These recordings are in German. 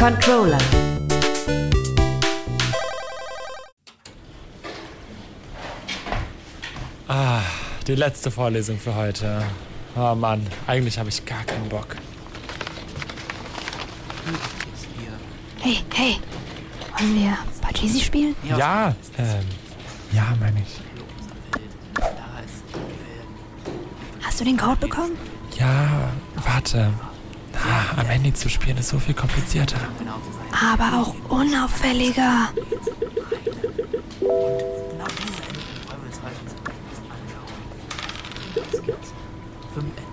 Controller. Ah, die letzte Vorlesung für heute. Oh Mann, eigentlich habe ich gar keinen Bock. Hey, hey. Wollen wir Pachisi spielen? Ja, ähm, ja, meine ich. Hast du den Code bekommen? Ja, warte. Ah, am Handy zu spielen ist so viel komplizierter. Aber auch unauffälliger.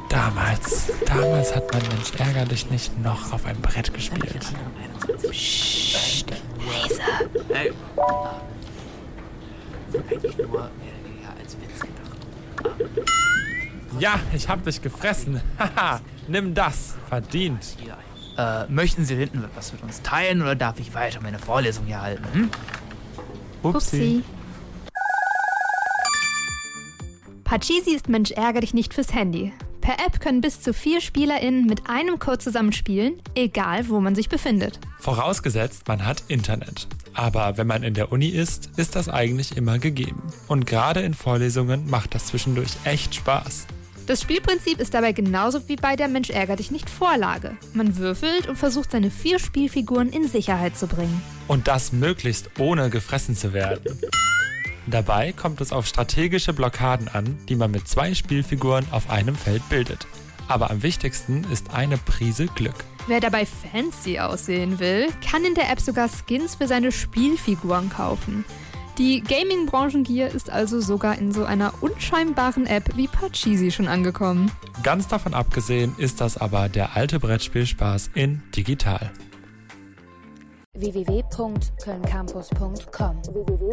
Damals, damals hat man Mensch ärger dich nicht noch auf einem Brett gespielt. Psst, leise. Hey. Eigentlich nur ja, als Witz gedacht. Ja, ich hab dich gefressen. Haha, nimm das. Verdient. Äh, möchten Sie hinten was mit uns teilen oder darf ich weiter meine Vorlesung hier halten? Hm? Upsi. Pachisi ist Mensch ärger dich nicht fürs Handy. Per App können bis zu vier SpielerInnen mit einem Code zusammen spielen, egal wo man sich befindet. Vorausgesetzt, man hat Internet. Aber wenn man in der Uni ist, ist das eigentlich immer gegeben. Und gerade in Vorlesungen macht das zwischendurch echt Spaß. Das Spielprinzip ist dabei genauso wie bei der Mensch ärger dich nicht Vorlage. Man würfelt und versucht seine vier Spielfiguren in Sicherheit zu bringen. Und das möglichst ohne gefressen zu werden. Dabei kommt es auf strategische Blockaden an, die man mit zwei Spielfiguren auf einem Feld bildet. Aber am wichtigsten ist eine Prise Glück. Wer dabei fancy aussehen will, kann in der App sogar Skins für seine Spielfiguren kaufen. Die Gaming-Branchengier ist also sogar in so einer unscheinbaren App wie Pachisi schon angekommen. Ganz davon abgesehen ist das aber der alte Brettspielspaß in digital. www.kölncampus.com www